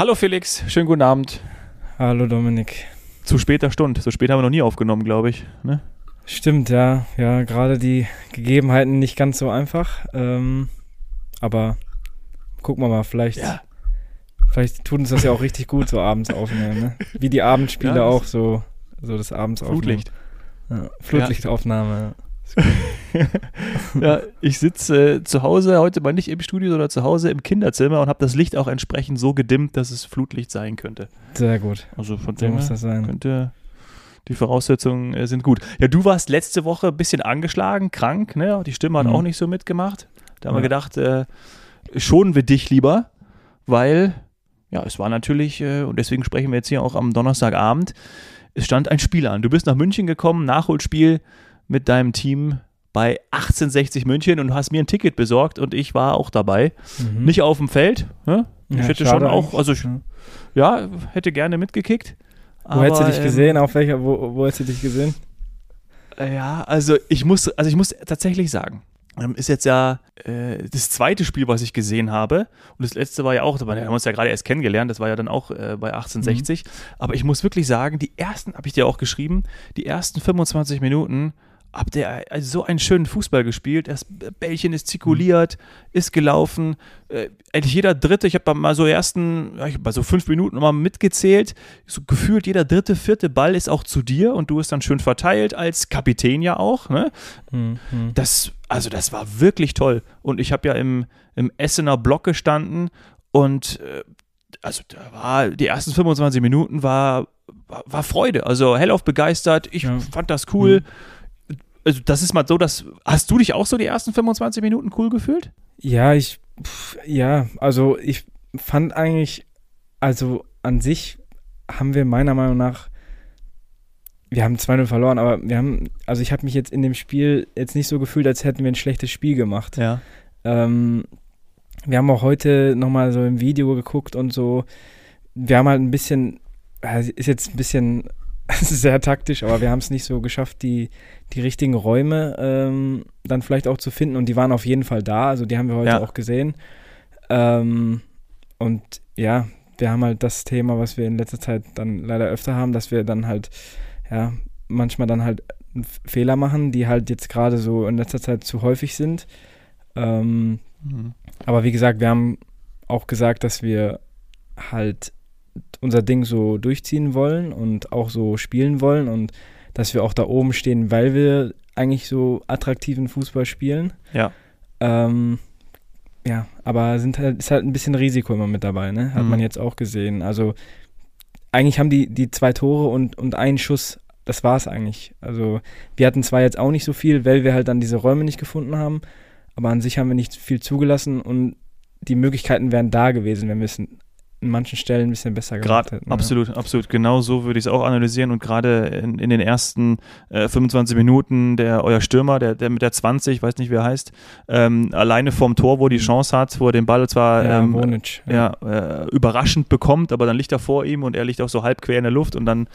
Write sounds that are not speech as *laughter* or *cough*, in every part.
Hallo Felix, schönen guten Abend. Hallo Dominik. Zu später Stunde. So spät haben wir noch nie aufgenommen, glaube ich. Ne? Stimmt, ja. Ja, gerade die Gegebenheiten nicht ganz so einfach. Ähm, aber gucken wir mal, vielleicht, Ja. vielleicht tut uns das ja auch richtig gut, so abends aufnehmen. Ne? Wie die Abendspiele Ja, auch so, so das abends Flutlicht. aufnehmen. Ja, Flutlichtaufnahme. ja, *laughs* ich sitze äh, zu Hause, heute mal nicht im Studio, sondern zu Hause im Kinderzimmer und habe das Licht auch entsprechend so gedimmt, dass es Flutlicht sein könnte. Ja. Sehr gut. Also von So dem muss her das sein. könnte die Voraussetzungen äh, sind gut. Ja, du warst letzte Woche ein bisschen angeschlagen, krank, ne? Die Stimme hat Mhm. auch nicht so mitgemacht. Da haben wir Ja. gedacht, äh, schonen wir dich lieber, weil ja, es war natürlich, äh, und deswegen sprechen wir jetzt hier auch am Donnerstagabend, es stand ein Spiel an. Du bist nach München gekommen, Nachholspiel mit deinem Team bei 1860 München und du hast mir ein Ticket besorgt und ich war auch dabei. Mhm. Nicht auf dem Feld. Ne? Ich Ja, hätte schon auch, also ich, Ja. hätte gerne mitgekickt. Wo hättest du dich ähm, gesehen? Auf welcher, wo, wo hättest du dich gesehen? Ja, also ich muss, also ich muss tatsächlich sagen, ähm, ist jetzt ja äh, das zweite Spiel, was ich gesehen habe. Und das letzte war ja auch, wir haben uns ja gerade erst kennengelernt, das war ja dann auch äh, bei 1860. Aber ich muss wirklich sagen, die ersten, habe ich dir auch geschrieben, die ersten 25 Minuten habt ihr also so einen schönen Fußball gespielt. Das Bällchen ist zirkuliert, ist gelaufen. Äh, eigentlich jeder Dritte, ich habe mal so ersten, ich bei so fünf Minuten mal mitgezählt, so gefühlt jeder dritte, vierte Ball ist auch zu dir und du bist dann schön verteilt als Kapitän ja auch. Ne? Mhm. Mhm. Das, also das war wirklich toll. Und ich habe ja im, im Essener Block gestanden und äh, also da war die ersten 25 Minuten war, war, war Freude. Also hellauf begeistert. Ich Ja. fand das cool. Also das ist mal so, dass hast du dich auch so die ersten 25 Minuten cool gefühlt? Ja, ich, pf, ja, also ich fand eigentlich, also an sich haben wir meiner Meinung nach, wir haben 2-0 verloren, aber wir haben, also ich habe mich jetzt in dem Spiel jetzt nicht so gefühlt, als hätten wir ein schlechtes Spiel gemacht. Ja. Ähm, wir haben auch heute nochmal so im Video geguckt und so, wir haben halt ein bisschen, ist jetzt ein bisschen *laughs* sehr taktisch, aber wir haben es nicht so geschafft, die, die richtigen Räume ähm, dann vielleicht auch zu finden und die waren auf jeden Fall da, also die haben wir heute Ja. auch gesehen. Ähm, und ja, wir haben halt das Thema, was wir in letzter Zeit dann leider öfter haben, dass wir dann halt, ja, manchmal dann halt Fehler machen, die halt jetzt gerade so in letzter Zeit zu häufig sind. Ähm, Mhm. aber wie gesagt, wir haben auch gesagt, dass wir halt unser Ding so durchziehen wollen und auch so spielen wollen und dass wir auch da oben stehen, weil wir eigentlich so attraktiven Fußball spielen. Ja. Ähm, ja, aber sind halt, ist halt ein bisschen Risiko immer mit dabei, ne? Hat Mhm. man jetzt auch gesehen. Also eigentlich haben die, die zwei Tore und, und einen Schuss, das war's eigentlich. Also wir hatten zwar jetzt auch nicht so viel, weil wir halt dann diese Räume nicht gefunden haben, aber an sich haben wir nicht viel zugelassen und die Möglichkeiten wären da gewesen, wenn wir es in in manchen Stellen ein bisschen besser gemacht Gerade, hätten. ja. absolut, absolut. Genau so würde ich es auch analysieren. Und gerade in, in den ersten äh, 25 Minuten, der euer Stürmer, der, der mit der 20, ich weiß nicht, wie er heißt, ähm, alleine vorm Tor, wo er die Chance hat, wo er den Ball zwar Ja, ähm, Wonic, ja, äh, überraschend bekommt, aber dann liegt er vor ihm und er liegt auch so halb quer in der Luft und dann,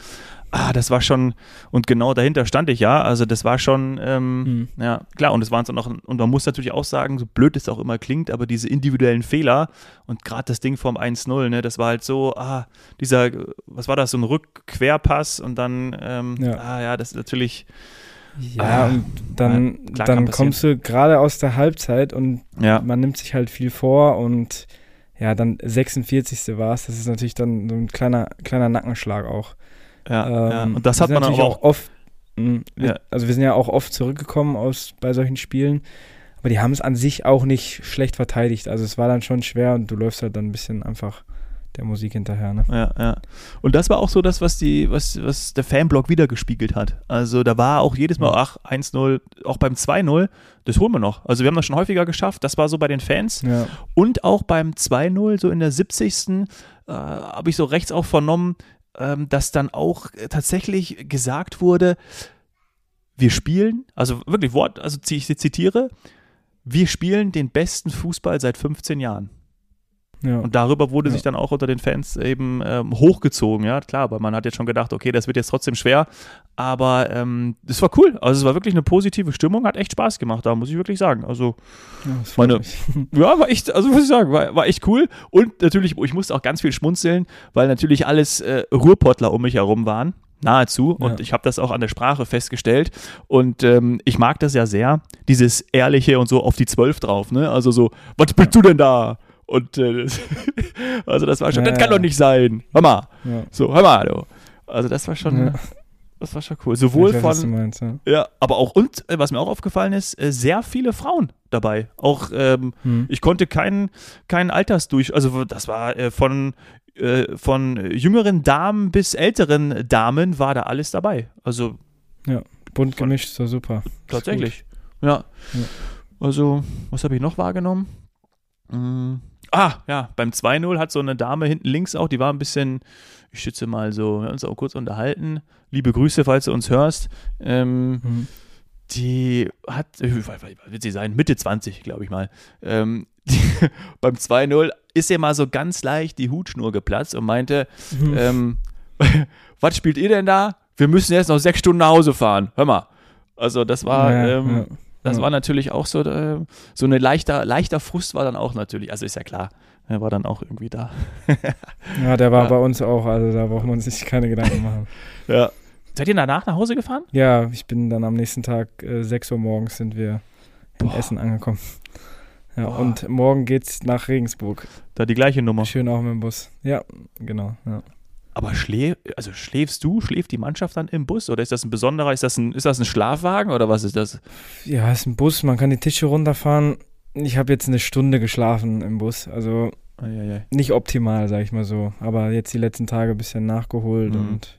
ah, das war schon, und genau dahinter stand ich ja, also das war schon, ähm, Mhm. ja, klar, und es waren so noch, und man muss natürlich auch sagen, so blöd es auch immer klingt, aber diese individuellen Fehler und gerade das Ding vom 1-0, ne, das war halt so, ah, dieser, was war das, so ein Rückquerpass und dann, ähm, Ja. ah ja, das ist natürlich, Ja, Ah, und dann, ja, dann kommst du gerade aus der Halbzeit und ja, man nimmt sich halt viel vor und ja, dann 46. war es. Das ist natürlich dann so ein kleiner, kleiner Nackenschlag auch. Ja, ja. Ähm, und das hat man natürlich auch, oft. mh, wir, Ja. Also wir sind ja auch oft zurückgekommen aus bei solchen Spielen, aber die haben es an sich auch nicht schlecht verteidigt. Also es war dann schon schwer und du läufst halt dann ein bisschen einfach der Musik hinterher. Ne? Ja, ja. Und das war auch so das, was die, was, was der Fanblock wieder gespiegelt hat. Also da war auch jedes Mal, Ja. ach, 1-0, auch beim 2-0, das holen wir noch. Also wir haben das schon häufiger geschafft, das war so bei den Fans. Ja. Und auch beim 2-0, so in der 70. Äh, habe ich so rechts auch vernommen, ähm, dass dann auch äh, tatsächlich gesagt wurde, wir spielen, also wirklich Wort, also ich zitiere, wir spielen den besten Fußball seit 15 Jahren. Ja. Und darüber wurde Ja. sich dann auch unter den Fans eben ähm, hochgezogen, ja, klar, weil man hat jetzt schon gedacht, okay, das wird jetzt trotzdem schwer, aber ähm, das war cool, also es war wirklich eine positive Stimmung, hat echt Spaß gemacht, da muss ich wirklich sagen, also Ja, Meine- *laughs* ja, war echt, also muss ich sagen, war, war echt cool. Und natürlich, ich musste auch ganz viel schmunzeln, weil natürlich alles äh, Ruhrpottler um mich herum waren, nahezu. Und Ja. ich habe das auch an der Sprache festgestellt. Und ähm, ich mag das ja sehr, dieses Ehrliche und so auf die Zwölf drauf, ne, also so, was bist du denn da? Und äh, das, *laughs* also das war schon, Ja, das kann ja. doch nicht sein. Hör mal, Ja. so, hör mal, du. Also das war schon, Ja. das war schon cool. Sowohl weiß, von, meinst, ja. ja, aber auch, und äh, was mir auch aufgefallen ist, äh, sehr viele Frauen dabei. Auch, ähm, Hm. ich konnte keinen keinen Altersdurch, also das war äh, von, äh, von jüngeren Damen bis älteren Damen war da alles dabei. Also Bunt gemischt, so super. tatsächlich. Ja. Ja. Also, was habe ich noch wahrgenommen? Mm. Ah, ja, beim 2-0 hat so eine Dame hinten links auch, die war ein bisschen, ich schätze mal so, wir haben uns auch kurz unterhalten. Liebe Grüße, falls du uns hörst. Ähm, Mhm. die hat, äh, was wird sie sein, Mitte 20, glaube ich mal. Ähm, die, *laughs* beim 2-0 ist ihr mal so ganz leicht die Hutschnur geplatzt und meinte, Mhm. ähm, *laughs* was spielt ihr denn da? Wir müssen jetzt noch sechs Stunden nach Hause fahren. Hör mal. Also das war, Ja, ähm, ja. Das Ja. war natürlich auch so, äh, so eine leichter, leichter Frust war dann auch natürlich, also ist ja klar, er war dann auch irgendwie da. *laughs* Ja, der war Ja. bei uns auch, also da braucht man sich keine Gedanken machen. *laughs* Ja. Seid ihr danach nach Hause gefahren? Ja, ich bin dann am nächsten Tag, äh, 6 Uhr morgens sind wir in Boah. Essen angekommen. Ja, Boah. und morgen geht's nach Regensburg. Da die gleiche Nummer. Schön auch mit dem Bus. Ja, genau. Ja. Aber schlä also schläfst du, schläft die Mannschaft dann im Bus oder ist das ein besonderer, ist das ein, ist das ein Schlafwagen oder was ist das? ja, ist ein Bus, man kann die Tische runterfahren. Ich habe jetzt eine Stunde geschlafen im Bus, also Eieiei. nicht optimal, sag ich mal so. Aber jetzt die letzten Tage ein bisschen nachgeholt Mhm. und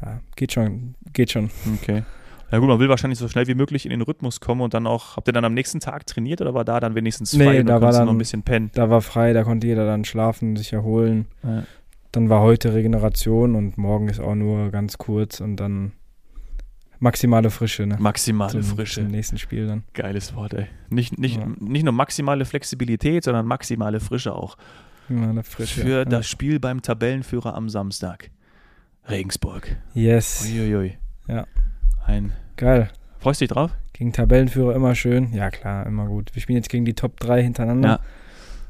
ja, geht schon, geht schon. Okay. Ja gut, man will wahrscheinlich so schnell wie möglich in den Rhythmus kommen und dann auch, habt ihr dann am nächsten Tag trainiert oder war da dann wenigstens frei Nee, da war dann- noch ein bisschen pennen? Da war frei, da konnte jeder dann schlafen, sich erholen. Ja. Dann war heute Regeneration und morgen ist auch nur ganz kurz und dann maximale Frische, ne? Maximale Zum, Frische. Zum nächsten Spiel dann. Geiles Wort, ey. Nicht, nicht, Ja. nicht nur maximale Flexibilität, sondern maximale Frische auch. Maximale Frische. Für ja. das Spiel beim Tabellenführer am Samstag. Regensburg. Yes. Uiuiui. Ja. Ein. Geil. Freust du dich drauf? Gegen Tabellenführer immer schön. Ja, klar, immer gut. Wir spielen jetzt gegen die Top 3 hintereinander. Ja.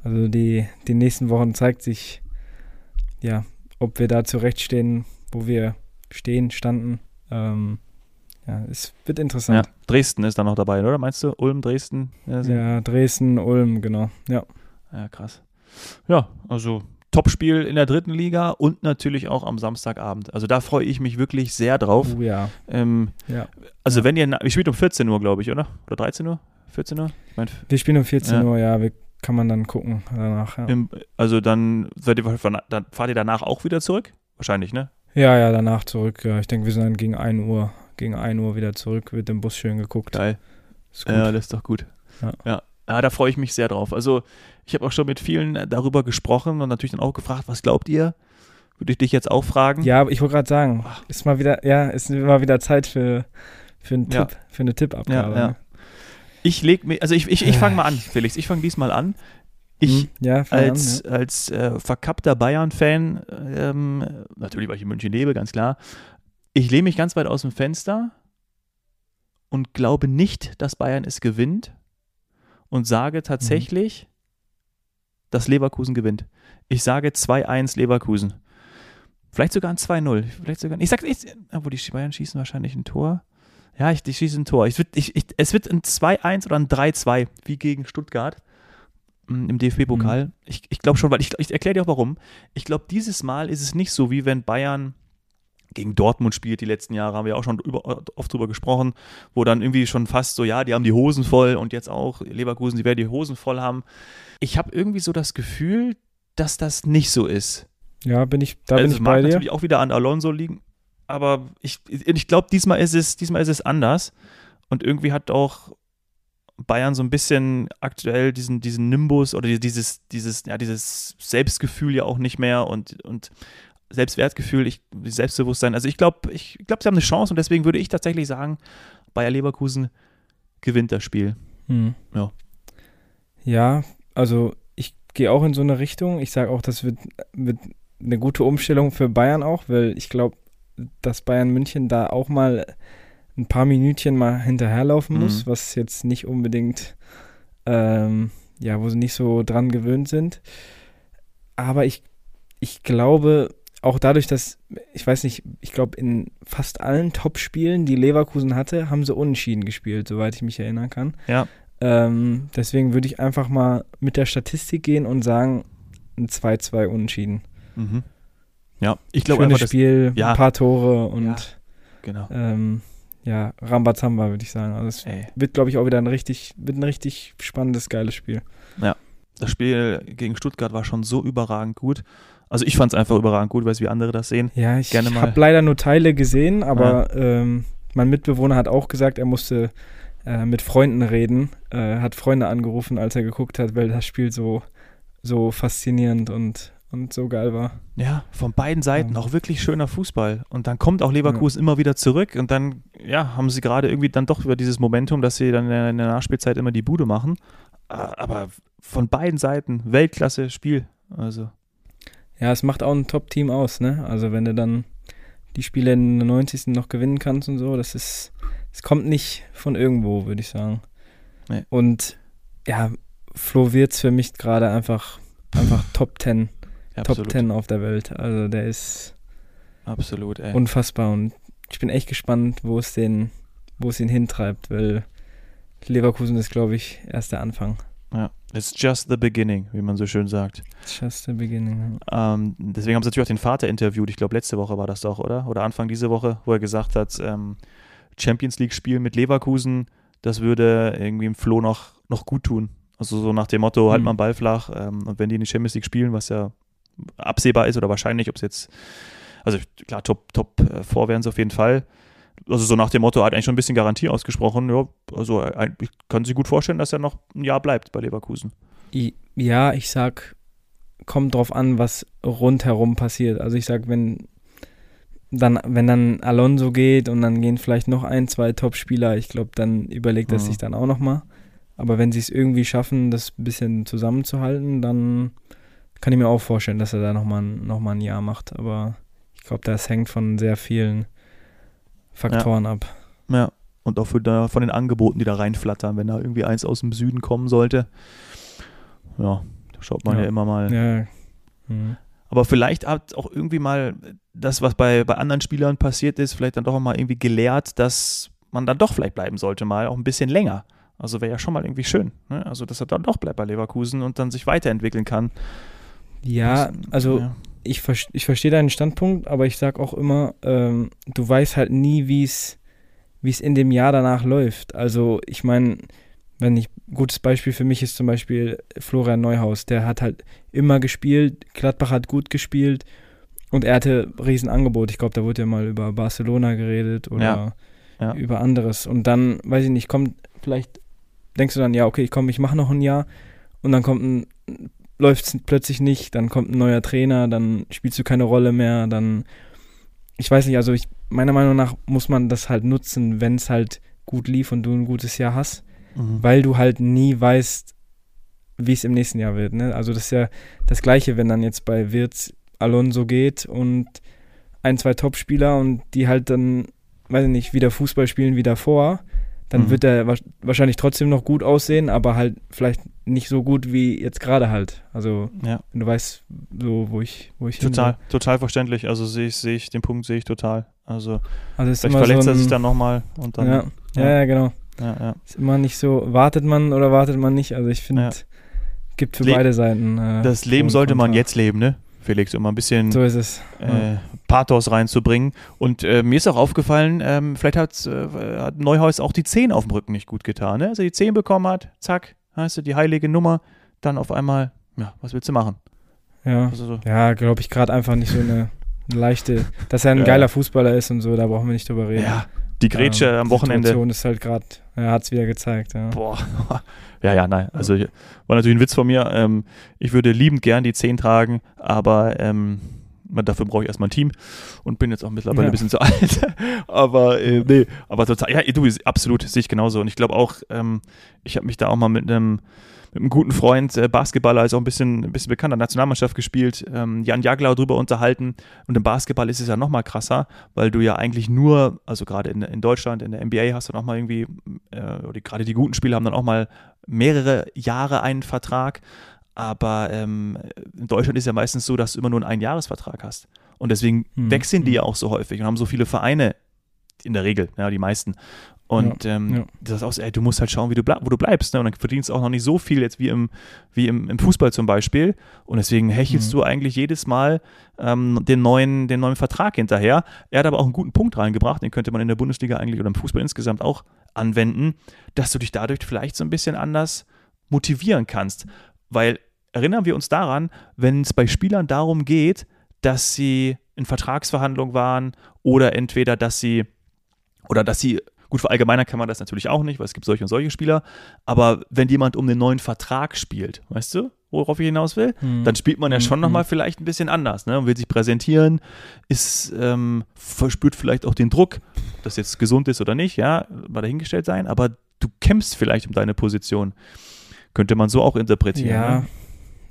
Also die, die nächsten Wochen zeigt sich, ja, ob wir da zurechtstehen, wo wir stehen, standen. Ähm, ja, es wird Ja. interessant. Dresden ist da noch dabei, oder? Meinst du? Ulm, Dresden? Ja, sind- Ja, Dresden, Ulm, genau. Ja. Ja, krass. Ja, also Topspiel in der dritten Liga und natürlich auch am Samstagabend. Also da freue ich mich wirklich sehr drauf. Oh ja. Ähm, ja. also Ja. wenn ihr, ich spielt um 14 Uhr, glaube ich, oder? Oder 13 Uhr? 14 Uhr? Ich mein, Wir spielen um 14 Ja. Uhr, ja, wir, kann man dann gucken danach. Ja. im, also dann, seid ihr, dann fahrt ihr danach auch wieder zurück? Wahrscheinlich, ne? ja, ja, danach zurück. Ja. Ich denke, wir sind dann gegen 1 Uhr, gegen 1 Uhr wieder zurück, wird im Bus schön geguckt. Geil. Ja, das ist doch gut. Ja. ja. Ja, da freue ich mich sehr drauf. Also ich habe auch schon mit vielen darüber gesprochen und natürlich dann auch gefragt, was glaubt ihr? Würde ich dich jetzt auch fragen. Ja, aber ich wollte gerade sagen, Ach. ist mal wieder, ja, ist mal wieder Zeit für, für einen. Tipp, für eine Tippabgabe. Ja, ja. Ich leg mir, also ich, ich, ich fange mal an, Felix. Ich fange diesmal an. Ich Hm, ja, fang an, als, als äh, verkappter Bayern-Fan, ähm, natürlich, weil ich in München lebe, ganz klar, ich lehne mich ganz weit aus dem Fenster und glaube nicht, dass Bayern es gewinnt und sage tatsächlich, dass Leverkusen gewinnt. Ich sage 2-1 Leverkusen. Vielleicht sogar ein 2-0. Vielleicht sogar, ich sag, ich, obwohl die Bayern schießen wahrscheinlich ein Tor. Ja, ich, die schießen ein Tor. Ich, ich, ich, es wird ein 2-1 oder ein 3-2, wie gegen Stuttgart mm, im DFB-Pokal. Ich, ich glaube schon, weil ich, ich erkläre dir auch warum. Ich glaube, dieses Mal ist es nicht so, wie wenn Bayern gegen Dortmund spielt, die letzten Jahre, haben wir auch schon über, oft drüber gesprochen, wo dann irgendwie schon fast so, ja, die haben die Hosen voll und jetzt auch Leverkusen, die werden die Hosen voll haben. Ich habe irgendwie so das Gefühl, dass das nicht so ist. ja. bin ich, da also bin ich bei dir. natürlich auch wieder an Alonso liegen, aber ich, ich glaube, diesmal ist es, diesmal ist es anders. Und irgendwie hat auch Bayern so ein bisschen aktuell diesen, diesen Nimbus oder dieses, dieses, ja, dieses Selbstgefühl ja auch nicht mehr und, und Selbstwertgefühl, ich, Selbstbewusstsein. Also ich glaube, ich glaube, sie haben eine Chance und deswegen würde ich tatsächlich sagen, Bayer Leverkusen gewinnt das Spiel. Hm. Ja. Ja, also ich gehe auch in so eine Richtung. Ich sage auch, das wird, wird eine gute Umstellung für Bayern auch, weil ich glaube, dass Bayern München da auch mal ein paar Minütchen mal hinterherlaufen muss, Mhm. was jetzt nicht unbedingt, ähm, ja, wo sie nicht so dran gewöhnt sind. Aber ich, ich glaube, auch dadurch, dass, ich weiß nicht, ich glaube, in fast allen Top-Spielen, die Leverkusen hatte, haben sie unentschieden gespielt, soweit ich mich erinnern kann. Ja. Ähm, deswegen würde ich einfach mal mit der Statistik gehen und sagen, ein 2-2 unentschieden. Mhm. Ja, ich glaube einfach, dass, Spiel, ja. ein paar Tore und Ja. genau. ähm, ja, Rambazamba, würde ich sagen. Also es Ey, wird, glaube ich, auch wieder ein richtig, wird ein richtig spannendes, geiles Spiel. das Spiel gegen Stuttgart war schon so überragend gut. Also ich fand es einfach überragend gut, weiß wie andere das sehen. Ja, ich habe leider nur Teile gesehen, aber ähm, mein Mitbewohner hat auch gesagt, er musste äh, mit Freunden reden, äh, hat Freunde angerufen, als er geguckt hat, weil das Spiel so, so faszinierend und, und so geil war. Ja, von beiden Seiten Ja. auch wirklich schöner Fußball. Und dann kommt auch Leverkusen immer wieder zurück und dann, ja, haben sie gerade irgendwie dann doch über dieses Momentum, dass sie dann in der Nachspielzeit immer die Bude machen. Aber von beiden Seiten Weltklasse Spiel. Also, Ja, es macht auch ein Top-Team aus, ne? Also wenn du dann die Spiele in der 90. noch gewinnen kannst und so, das ist, es kommt nicht von irgendwo, würde ich sagen. Nee. Und ja, Flo Wirtz für mich gerade einfach, einfach Top 10, ja, Top absolut. 10 auf der Welt. Also der ist Absolut, ey. unfassbar und ich bin echt gespannt, wo es den, wo es ihn hintreibt, weil Leverkusen ist, glaube ich, erst der Anfang. ja. It's just the beginning, wie man so schön sagt. Just the beginning. Ähm, deswegen haben sie natürlich auch den Vater interviewt. Ich glaube, letzte Woche war das doch, oder? Oder Anfang diese Woche, wo er gesagt hat, ähm, Champions League-Spiel mit Leverkusen, das würde irgendwie im Flo noch, noch gut tun. Also so nach dem Motto, halt Mhm. mal einen Ball flach. Ähm, und wenn die in die Champions League spielen, was ja absehbar ist oder wahrscheinlich, ob es jetzt, also klar, Top, Top äh, 4 wären es auf jeden Fall. Also so nach dem Motto, er hat eigentlich schon ein bisschen Garantie ausgesprochen. Ja, also äh, ich kann sich gut vorstellen, dass er noch ein Jahr bleibt bei Leverkusen. Ja, ich sag, kommt drauf an, was rundherum passiert. Also ich sag, wenn dann, wenn dann Alonso geht und dann gehen vielleicht noch ein, zwei Top-Spieler, ich glaube, dann überlegt er Mhm. sich dann auch nochmal. Aber wenn sie es irgendwie schaffen, das ein bisschen zusammenzuhalten, dann kann ich mir auch vorstellen, dass er da nochmal noch mal ein Jahr macht. Aber ich glaube, das hängt von sehr vielen Faktoren ab. Ja, und auch da, von den Angeboten, die da reinflattern, wenn da irgendwie eins aus dem Süden kommen sollte. Ja, da schaut man ja, Ja. immer mal. Ja. Mhm. Aber vielleicht hat auch irgendwie mal das, was bei, bei anderen Spielern passiert ist, vielleicht dann doch mal irgendwie gelehrt, dass man dann doch vielleicht bleiben sollte, mal auch ein bisschen länger. Also wäre ja schon mal irgendwie schön. Ne? Also, dass er dann doch bleibt bei Leverkusen und dann sich weiterentwickeln kann. Ja, also ja. ich, ich verstehe deinen Standpunkt, aber ich sag auch immer, ähm, du weißt halt nie, wie es wie es in dem Jahr danach läuft. Also ich meine, wenn ich gutes Beispiel für mich ist zum Beispiel Florian Neuhaus, der hat halt immer gespielt, Gladbach hat gut gespielt und er hatte Riesenangebot. Ich glaube, da wurde ja mal über Barcelona geredet oder Ja, ja. über anderes. Und dann, weiß ich nicht, kommt vielleicht, denkst du dann, ja, okay, ich komme, ich mache noch ein Jahr und dann kommt ein, läuft es plötzlich nicht, dann kommt ein neuer Trainer, dann spielst du keine Rolle mehr, dann, ich weiß nicht, also ich, meiner Meinung nach muss man das halt nutzen, wenn es halt gut lief und du ein gutes Jahr hast, Mhm. weil du halt nie weißt, wie es im nächsten Jahr wird. Ne? Also das ist ja das Gleiche, wenn dann jetzt bei Wirtz Alonso geht und ein, zwei Topspieler und die halt dann, weiß ich nicht, wieder Fußball spielen wie davor, dann Mhm. wird er wa wahrscheinlich trotzdem noch gut aussehen, aber halt vielleicht nicht so gut wie jetzt gerade halt. Also ja. du weißt, so wo ich, wo ich hin Total, will. total verständlich. Also sehe ich, sehe ich, den Punkt sehe ich total. Also Also vielleicht verletzt so er ein, sich dann nochmal und dann. ja, ja, ja, genau. ja. Ist immer nicht so, wartet man oder wartet man nicht. Also ich finde, gibt für Le- beide Seiten. Äh, Das Leben sollte man jetzt leben, ne? Felix, um mal ein bisschen So äh, Pathos reinzubringen. Und äh, mir ist auch aufgefallen, ähm, vielleicht hat, äh, hat Neuhaus auch die 10 auf dem Rücken nicht gut getan. Ne? Als er die 10 bekommen hat, zack, hast du die heilige Nummer, dann auf einmal, ja, was willst du machen? Ja, Also so, ja glaube ich gerade einfach nicht so eine leichte, dass er ein Ja. geiler Fußballer ist und so, da brauchen wir nicht drüber reden. ja, die Grätsche Ähm, am die Wochenende. Situation ist halt gerade, er hat es wieder gezeigt. Ja. Boah. *laughs* Ja, ja, nein. Also war natürlich ein Witz von mir. Ähm, ich würde liebend gern die 10 tragen, aber ähm, Dafür brauche ich erstmal ein Team und bin jetzt auch mittlerweile Ja. ein bisschen zu *laughs* alt. aber äh, nee, aber total, ja, du, absolut, sehe ich genauso. Und ich glaube auch, ähm, ich habe mich da auch mal mit einem mit einem guten Freund, äh, Basketballer, ist auch ein bisschen, ein bisschen bekannter, Nationalmannschaft gespielt, ähm, Jan Jaglau drüber unterhalten. Und im Basketball ist es ja noch mal krasser, weil du ja eigentlich nur, also gerade in, in Deutschland, in der NBA hast du noch mal irgendwie, äh, gerade die guten Spieler haben dann auch mal mehrere Jahre einen Vertrag. Aber ähm, in Deutschland ist ja meistens so, dass du immer nur einen Einjahresvertrag hast. Und deswegen Mhm. wechseln die Mhm. ja auch so häufig und haben so viele Vereine in der Regel, ja, die meisten. Und ähm, ja. das ist auch ey, du musst halt schauen, wie du wo du bleibst. Ne? Und dann verdienst du auch noch nicht so viel jetzt wie im, wie im, im Fußball zum Beispiel. Und deswegen hechelst Mhm. du eigentlich jedes Mal ähm, den, neuen, den neuen Vertrag hinterher. Er hat aber auch einen guten Punkt reingebracht, den könnte man in der Bundesliga eigentlich oder im Fußball insgesamt auch anwenden, dass du dich dadurch vielleicht so ein bisschen anders motivieren kannst. Weil erinnern wir uns daran, wenn es bei Spielern darum geht, dass sie in Vertragsverhandlungen waren oder entweder, dass sie oder dass sie, gut, verallgemeinern kann man das natürlich auch nicht, weil es gibt solche und solche Spieler, aber wenn jemand um den neuen Vertrag spielt, weißt du, worauf ich hinaus will, Mhm. dann spielt man ja schon Mhm. nochmal vielleicht ein bisschen anders ne? und will sich präsentieren, ist, ähm, verspürt vielleicht auch den Druck, ob das jetzt gesund ist oder nicht, ja, mal dahingestellt sein, aber du kämpfst vielleicht um deine Position. Könnte man so auch interpretieren. Ja,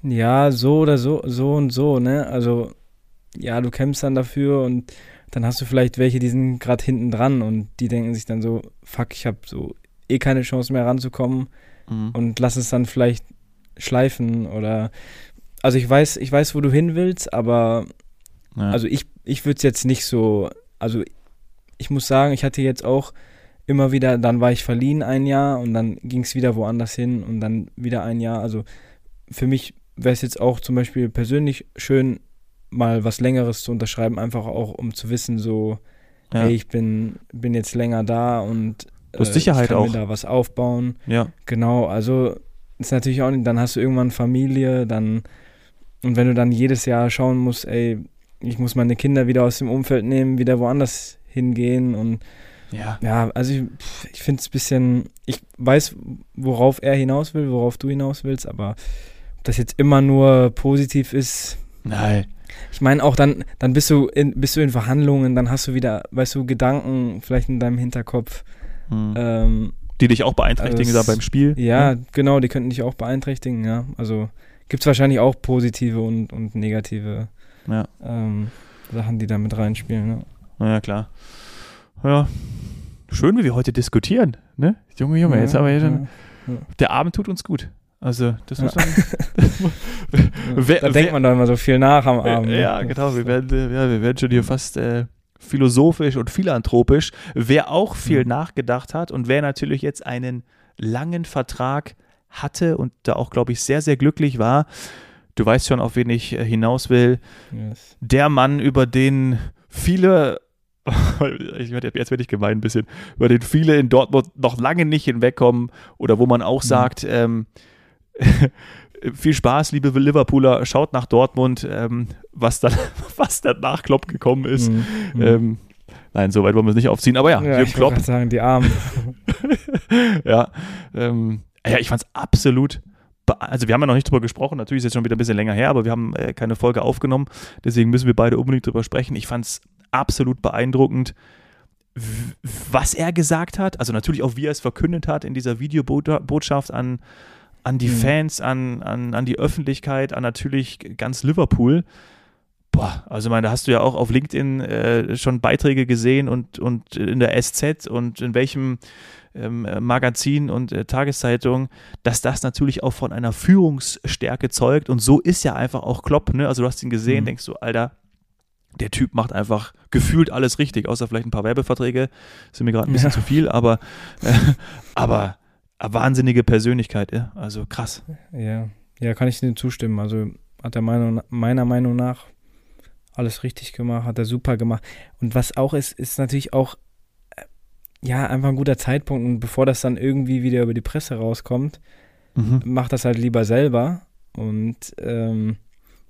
Ne? ja, so oder so, so und so, ne? Also, ja, du kämpfst dann dafür und dann hast du vielleicht welche, die sind gerade hinten dran und die denken sich dann so, fuck, ich habe so eh keine Chance mehr ranzukommen Mhm. und lass es dann vielleicht schleifen oder also ich weiß, ich weiß, wo du hin willst, aber Ja. also ich, ich würde es jetzt nicht so, also ich muss sagen, ich hatte jetzt auch immer wieder, dann war ich verliehen ein Jahr und dann ging es wieder woanders hin und dann wieder ein Jahr. Also für mich wäre es jetzt auch zum Beispiel persönlich schön, mal was Längeres zu unterschreiben, einfach auch um zu wissen, so, ja. hey, ich bin, bin jetzt länger da und äh, Sicherheit ich kann auch. mir da was aufbauen. ja. Genau, also ist natürlich auch nicht, dann hast du irgendwann Familie, dann und wenn du dann jedes Jahr schauen musst, ey, ich muss meine Kinder wieder aus dem Umfeld nehmen, wieder woanders hingehen und Ja. ja, also ich, ich finde es ein bisschen, ich weiß, worauf er hinaus will, worauf du hinaus willst, aber ob das jetzt immer nur positiv ist, Nein. Ich meine auch dann, dann bist du in, bist du in Verhandlungen, dann hast du wieder, weißt du, Gedanken vielleicht in deinem Hinterkopf, Mhm. ähm, Die dich auch beeinträchtigen also da beim Spiel. Ja, genau, die könnten dich auch beeinträchtigen, ja. Also gibt es wahrscheinlich auch positive und, und negative Ja. ähm, Sachen, die da mit reinspielen. Ne? Na ja, klar. Ja. Schön, wie wir heute diskutieren, ne? Junge, Junge, jetzt haben wir hier schon. Der Abend tut uns gut. Also, das muss man. *laughs* Wer- da wer- denkt man doch immer so viel nach am Abend. ne? ja, genau. Wir werden, ja, wir werden schon hier fast äh, philosophisch und philanthropisch. Wer auch viel Mhm. nachgedacht hat und wer natürlich jetzt einen langen Vertrag hatte und da auch, glaube ich, sehr, sehr glücklich war, du weißt schon, auf wen ich äh, hinaus will, Yes. der Mann, über den viele, *laughs* jetzt werde ich gemein ein bisschen, über den viele in Dortmund noch lange nicht hinwegkommen oder wo man auch Mhm. sagt, ähm, viel Spaß, liebe Liverpooler, schaut nach Dortmund, ähm, was dann, *laughs* was danach Klopp gekommen ist. Mhm. Mhm. Ähm, nein, so weit wollen wir es nicht aufziehen, aber ja, ja, Jürgen ich Klopp, sagen, die Armen. *laughs* ja, ähm, ja, ich fand es absolut. Also wir haben ja noch nicht drüber gesprochen, natürlich ist es jetzt schon wieder ein bisschen länger her, aber wir haben äh, keine Folge aufgenommen, deswegen müssen wir beide unbedingt drüber sprechen. Ich fand es absolut beeindruckend, was er gesagt hat, also natürlich auch wie er es verkündet hat in dieser Videobotschaft an, an die Mhm. Fans, an, an, an die Öffentlichkeit, an natürlich ganz Liverpool. Boah, also meine, da hast du ja auch auf LinkedIn äh, schon Beiträge gesehen und, und in der SZ und in welchem ähm, äh, Magazin und äh, Tageszeitung, dass das natürlich auch von einer Führungsstärke zeugt und so ist ja einfach auch Klopp, ne? Also du hast ihn gesehen, Mhm. denkst du, Alter, der Typ macht einfach gefühlt alles richtig, außer vielleicht ein paar Werbeverträge, sind mir gerade ein bisschen Ja. zu viel, aber, äh, aber eine wahnsinnige Persönlichkeit, ja? also krass. ja. ja, kann ich dem zustimmen. Also hat er Meinung, meiner Meinung nach alles richtig gemacht, hat er super gemacht. Und was auch ist, ist natürlich auch äh, ja einfach ein guter Zeitpunkt. Und bevor das dann irgendwie wieder über die Presse rauskommt, Mhm. mach das halt lieber selber. Und ähm,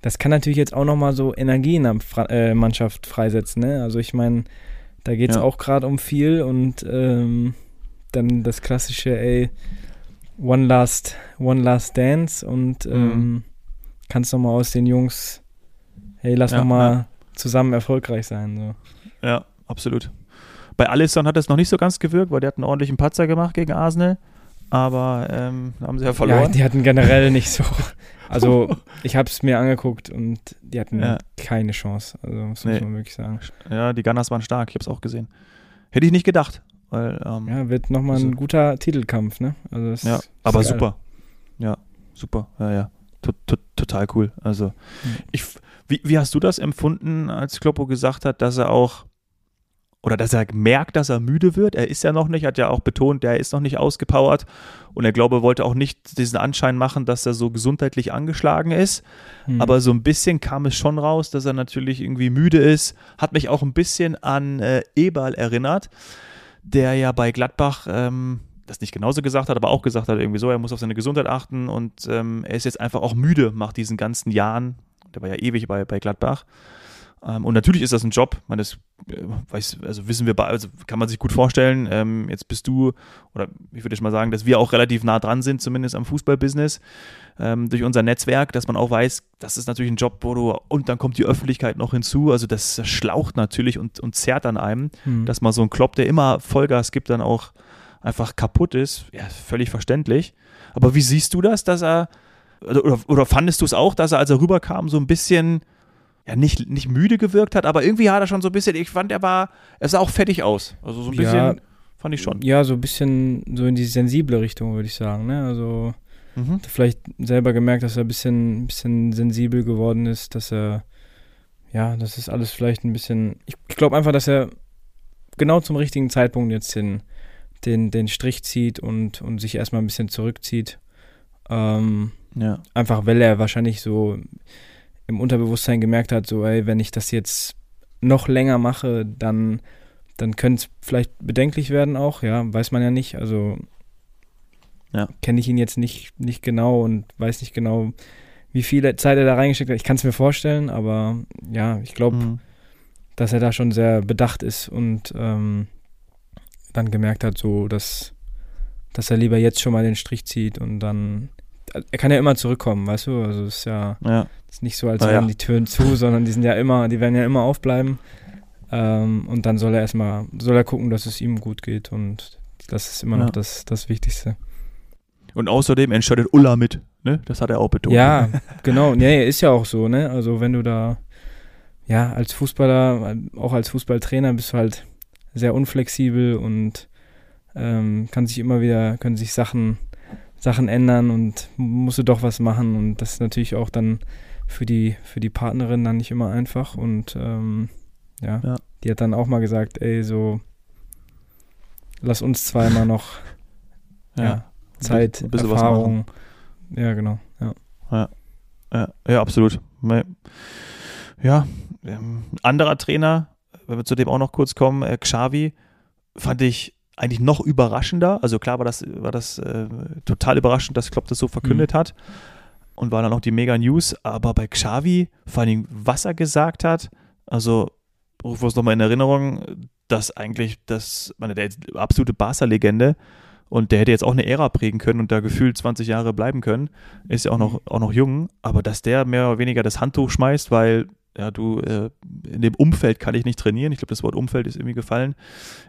das kann natürlich jetzt auch nochmal so Energie in der Fra äh, Mannschaft freisetzen. Ne? Also ich meine, da geht es Ja. auch gerade um viel und ähm, dann das klassische, ey, One Last, One Last Dance und ähm, Mhm. kannst nochmal aus den Jungs, hey, lass Ja, nochmal zusammen erfolgreich sein. So. Ja, absolut. Bei Alisson hat es noch nicht so ganz gewirkt, weil der hat einen ordentlichen Patzer gemacht gegen Arsenal. Aber ähm, da haben sie ja verloren. Ja, die hatten generell nicht so. *laughs* Also, ich habe es mir angeguckt und die hatten ja. keine Chance. Also, das nee. muss man wirklich sagen. Ja, die Gunners waren stark. Ich habe es auch gesehen. Hätte ich nicht gedacht. Weil, ähm, ja, wird nochmal also, ein guter Titelkampf, ne? Also ja, aber geil. super. Ja, super. Ja, ja. Total cool. Also, mhm. ich, wie, wie hast du das empfunden, als Kloppo gesagt hat, dass er auch oder dass er merkt, dass er müde wird. Er ist ja noch nicht, hat ja auch betont, er ist noch nicht ausgepowert und er glaube, wollte auch nicht diesen Anschein machen, dass er so gesundheitlich angeschlagen ist. Mhm. Aber so ein bisschen kam es schon raus, dass er natürlich irgendwie müde ist. Hat mich auch ein bisschen an äh, Eberl erinnert, der ja bei Gladbach ähm, das nicht genauso gesagt hat, aber auch gesagt hat, irgendwie so, er muss auf seine Gesundheit achten und ähm, er ist jetzt einfach auch müde nach diesen ganzen Jahren. Der war ja ewig bei, bei Gladbach. Ähm, und natürlich ist das ein Job, man das äh, weiß, also wissen wir, also kann man sich gut vorstellen. Ähm, jetzt bist du, oder ich würde mal sagen, dass wir auch relativ nah dran sind, zumindest am Fußballbusiness, ähm, durch unser Netzwerk, dass man auch weiß, das ist natürlich ein Job, wo du, und dann kommt die Öffentlichkeit noch hinzu, also das schlaucht natürlich und, und zerrt an einem, mhm. dass man so ein Klopp, der immer Vollgas gibt, dann auch einfach kaputt ist. Ja, völlig verständlich. Aber wie siehst du das, dass er, oder, oder fandest du es auch, dass er, als er rüberkam, so ein bisschen ja, nicht, nicht müde gewirkt hat, aber irgendwie hat er schon so ein bisschen, ich fand, er war, er sah auch fettig aus. Also so ein bisschen, ja, fand ich schon. Ja, so ein bisschen so in die sensible Richtung, würde ich sagen, ne? Also mhm. vielleicht selber gemerkt, dass er ein bisschen, bisschen sensibel geworden ist, dass er, ja, das ist alles vielleicht ein bisschen, ich, ich glaube einfach, dass er genau zum richtigen Zeitpunkt jetzt den, den, den Strich zieht und, und sich erstmal ein bisschen zurückzieht. Ähm, ja. Einfach weil er wahrscheinlich so im Unterbewusstsein gemerkt hat, so, ey, wenn ich das jetzt noch länger mache, dann, dann könnte es vielleicht bedenklich werden auch, ja, weiß man ja nicht. Also ja. kenne ich ihn jetzt nicht, nicht genau und weiß nicht genau, wie viel Zeit er da reingesteckt hat. Ich kann es mir vorstellen, aber ja, ich glaube, mhm. dass er da schon sehr bedacht ist und ähm, dann gemerkt hat, so, dass, dass er lieber jetzt schon mal den Strich zieht und dann er kann ja immer zurückkommen, weißt du? Also es ist ja, ja. ist nicht so, als wären ja. die Türen zu, sondern die sind ja immer, die werden ja immer aufbleiben. Ähm, und dann soll er erstmal, soll er gucken, dass es ihm gut geht und das ist immer ja. noch das, das Wichtigste. Und außerdem entscheidet Ulla mit, ne? Das hat er auch betont. Ja, *laughs* genau. Nee, ist ja auch so, ne? Also wenn du da, ja, als Fußballer, auch als Fußballtrainer bist du halt sehr unflexibel und ähm, kann sich immer wieder, können sich Sachen Sachen ändern und musste doch was machen. Und das ist natürlich auch dann für die, für die Partnerin dann nicht immer einfach. Und ähm, ja, ja, die hat dann auch mal gesagt, ey, so lass uns zweimal noch *laughs* ja, ja, Zeit, ein bisschen Erfahrung. Ja, genau. Ja. Ja, ja, ja absolut. Ja, ähm, anderer Trainer, wenn wir zu dem auch noch kurz kommen, äh, Xavi, fand ich eigentlich noch überraschender. Also klar war das, war das äh, total überraschend, dass Klopp das so verkündet mhm. hat und war dann auch die Mega News. Aber bei Xavi, vor allem, was er gesagt hat, also rufen wir uns nochmal in Erinnerung, dass eigentlich das, meine, der absolute Barca-Legende und der hätte jetzt auch eine Ära prägen können und da gefühlt 20 Jahre bleiben können, ist ja auch noch, mhm. auch noch jung, aber dass der mehr oder weniger das Handtuch schmeißt, weil ja, du, äh, in dem Umfeld kann ich nicht trainieren. Ich glaube, das Wort Umfeld ist irgendwie gefallen.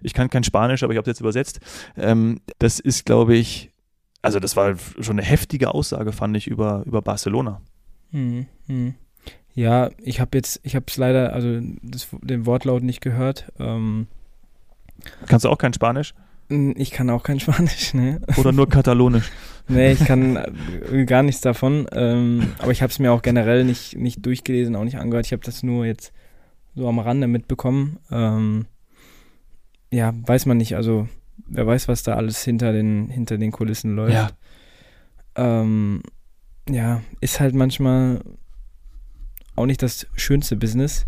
Ich kann kein Spanisch, aber ich habe es jetzt übersetzt. Ähm, das ist, glaube ich, also das war schon eine heftige Aussage, fand ich, über, über Barcelona. Hm, hm. Ja, ich habe jetzt, ich habe es leider, also das, den Wortlaut nicht gehört. Ähm, Kannst du auch kein Spanisch? Ich kann auch kein *laughs* Spanisch, ne? Oder nur Katalonisch? nee, ich kann äh, gar nichts davon. Ähm, aber ich habe es mir auch generell nicht, nicht durchgelesen, auch nicht angehört. Ich habe das nur jetzt so am Rande mitbekommen. Ähm, ja, weiß man nicht. Also, wer weiß, was da alles hinter den, hinter den Kulissen läuft. Ja. Ähm, ja, ist halt manchmal auch nicht das schönste Business.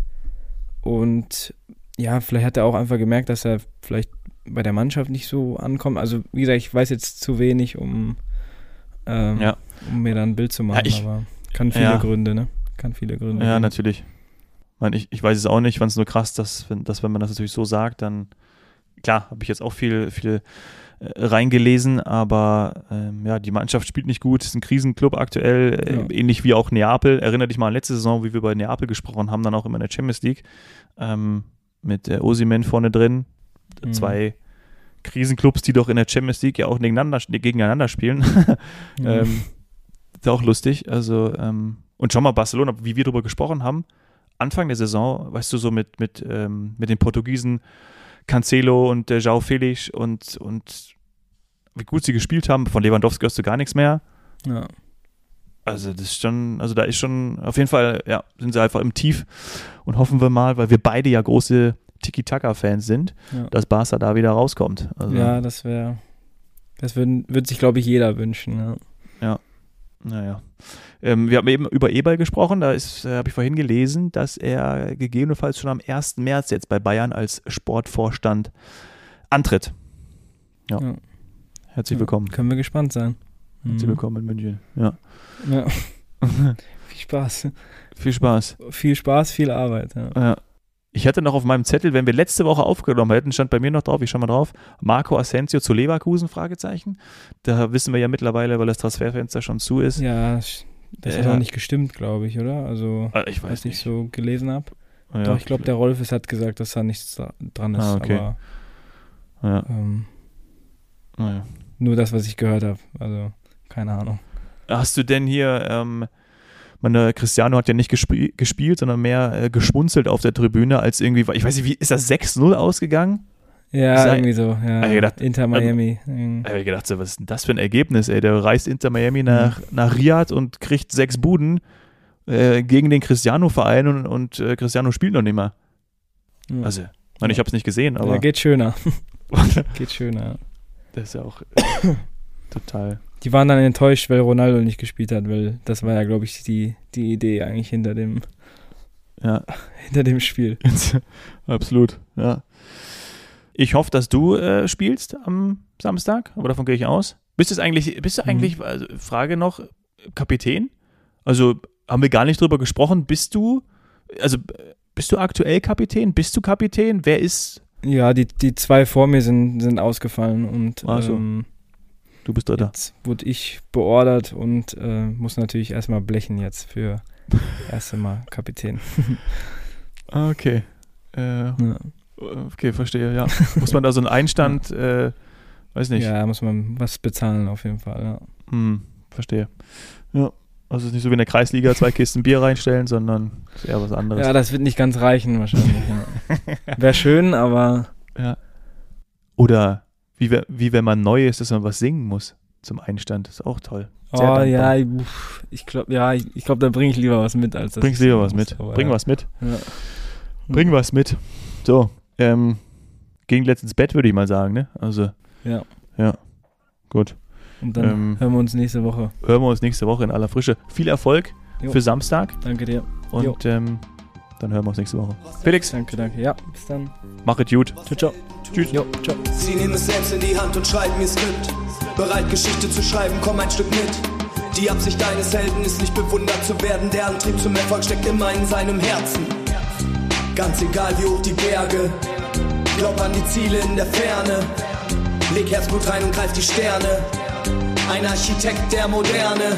Und ja, vielleicht hat er auch einfach gemerkt, dass er vielleicht bei der Mannschaft nicht so ankommen. Also, wie gesagt, ich weiß jetzt zu wenig, um, ähm, ja. um mir da ein Bild zu machen, ja, ich, aber kann viele ja. Gründe, ne? Kann viele Gründe. Ja, geben. natürlich. Ich, ich weiß es auch nicht, ich fand es nur krass, dass wenn, dass wenn man das natürlich so sagt, dann, klar, habe ich jetzt auch viel, viel äh, reingelesen, aber ähm, ja, die Mannschaft spielt nicht gut, ist ein Krisenclub aktuell, äh, Ja. ähnlich wie auch Neapel. Erinnere dich mal an letzte Saison, wie wir bei Neapel gesprochen haben, dann auch immer in der Champions League ähm, mit äh, Osimen vorne drin. Mhm. Zwei Krisenclubs, die doch in der Champions League ja auch gegeneinander, gegeneinander spielen. Ja. *laughs* ähm, ist auch lustig. Also, ähm, und schau mal, Barcelona, wie wir darüber gesprochen haben, Anfang der Saison, weißt du, so mit, mit, ähm, mit den Portugiesen, Cancelo und äh, João Felix und, und wie gut sie gespielt haben. Von Lewandowski hörst du gar nichts mehr. ja. Also, das ist schon, also da ist schon, auf jeden Fall, ja, sind sie einfach im Tief und hoffen wir mal, weil wir beide ja große Tiki-Taka-Fans sind, Ja. dass Barca da wieder rauskommt. Also, Ja, das wäre. Das würde würd sich, glaube ich, jeder wünschen. Ja. Naja. Ähm, wir haben eben über Eberl gesprochen. Da ist, äh, habe ich vorhin gelesen, dass er gegebenenfalls schon am 1. März jetzt bei Bayern als Sportvorstand antritt. Ja. Ja. Herzlich Ja, willkommen. Können wir gespannt sein. Herzlich Mhm. willkommen in München. Ja. Ja. *laughs* viel Spaß. Viel Spaß. Viel Spaß, viel Arbeit. Ja. Ich hatte noch auf meinem Zettel, wenn wir letzte Woche aufgenommen hätten, stand bei mir noch drauf, ich schau mal drauf, Marco Asensio zu Leverkusen, Fragezeichen. Da wissen wir ja mittlerweile, weil das Transferfenster schon zu ist. Ja, das das hat auch nicht gestimmt, glaube ich, oder? Also, Äh, ich weiß was ich nicht. so gelesen habe. Ja. Doch, ich glaube, der Rolf ist, hat gesagt, dass da nichts dra- dran ist. Ah, okay. Aber Ja. ähm, Naja. nur das, was ich gehört habe. Also, keine Ahnung. Hast du denn hier, ähm, meine Cristiano hat ja nicht gespie gespielt, sondern mehr äh, geschmunzelt auf der Tribüne, als irgendwie, ich weiß nicht, wie ist das 6-0 ausgegangen? Ja, Sei- irgendwie so. Ja. Hab gedacht, Inter Miami. Ähm, habe ich gedacht, so, was ist denn das für ein Ergebnis, ey? Der reist Inter Miami nach, nach Riyadh und kriegt sechs Buden äh, gegen den Cristiano-Verein und, und äh, Cristiano spielt noch nicht mal. ja. Also, ich ich habe es nicht gesehen, ja, aber geht schöner. *laughs* geht schöner. das ist ja auch äh, *coughs* total. Die waren dann enttäuscht, weil Ronaldo nicht gespielt hat, weil das war ja, glaube ich, die, die Idee eigentlich hinter dem, Ja, *laughs* hinter dem Spiel. *laughs* absolut, ja. Ich hoffe, dass du äh, spielst am Samstag, aber davon gehe ich aus. Bist du eigentlich, bist du Mhm. eigentlich, also Frage noch, Kapitän? Also haben wir gar nicht drüber gesprochen. Bist du, also bist du aktuell Kapitän? Bist du Kapitän? Wer ist? Ja, die, die zwei vor mir sind, sind ausgefallen und so. ähm, Du bist Dritter. jetzt wurde ich beordert und äh, muss natürlich erstmal blechen jetzt für *laughs* erste Mal Kapitän. *laughs* Ah, okay. Äh, Ja. okay, verstehe, ja. Muss man da so einen Einstand, *laughs* äh, weiß nicht. ja, muss man was bezahlen auf jeden Fall. Ja. Hm, verstehe. Ja. Also es ist nicht so wie in der Kreisliga zwei Kisten Bier reinstellen, sondern ist eher was anderes. ja, das wird nicht ganz reichen wahrscheinlich. Ja. Wäre schön, aber Ja. Oder wie, wie wenn man neu ist, dass man was singen muss zum Einstand. ist auch toll. Sehr oh dankbar. ja, ich- glaube, ja, ich, ich glaube, da bringe ich lieber was mit als das. Bringst lieber was mit. Bring ja. was mit. Ja. Bring was mit. So, ähm, gegen letzt ins Bett, würde ich mal sagen, ne? Also, Ja. ja. Gut. Und dann Ähm, hören wir uns nächste Woche. Hören wir uns nächste Woche in aller Frische. Viel Erfolg Jo. für Samstag Danke dir. und ähm, dann hören wir uns nächste Woche. Felix, Danke, danke. Ja, bis dann. mach es gut. Ciao, ciao. Tschüss. Jo, ciao. Sie nehmen es selbst in die Hand und schreiben ihr Skript. Bereit, Geschichte zu schreiben, komm ein Stück mit. Die Absicht deines Helden ist nicht bewundert zu werden. Der Antrieb zum Erfolg steckt immer in seinem Herzen. Ganz egal wie hoch die Berge. Glaub an die Ziele in der Ferne. Leg Herzblut rein und greif die Sterne. Ein Architekt der Moderne.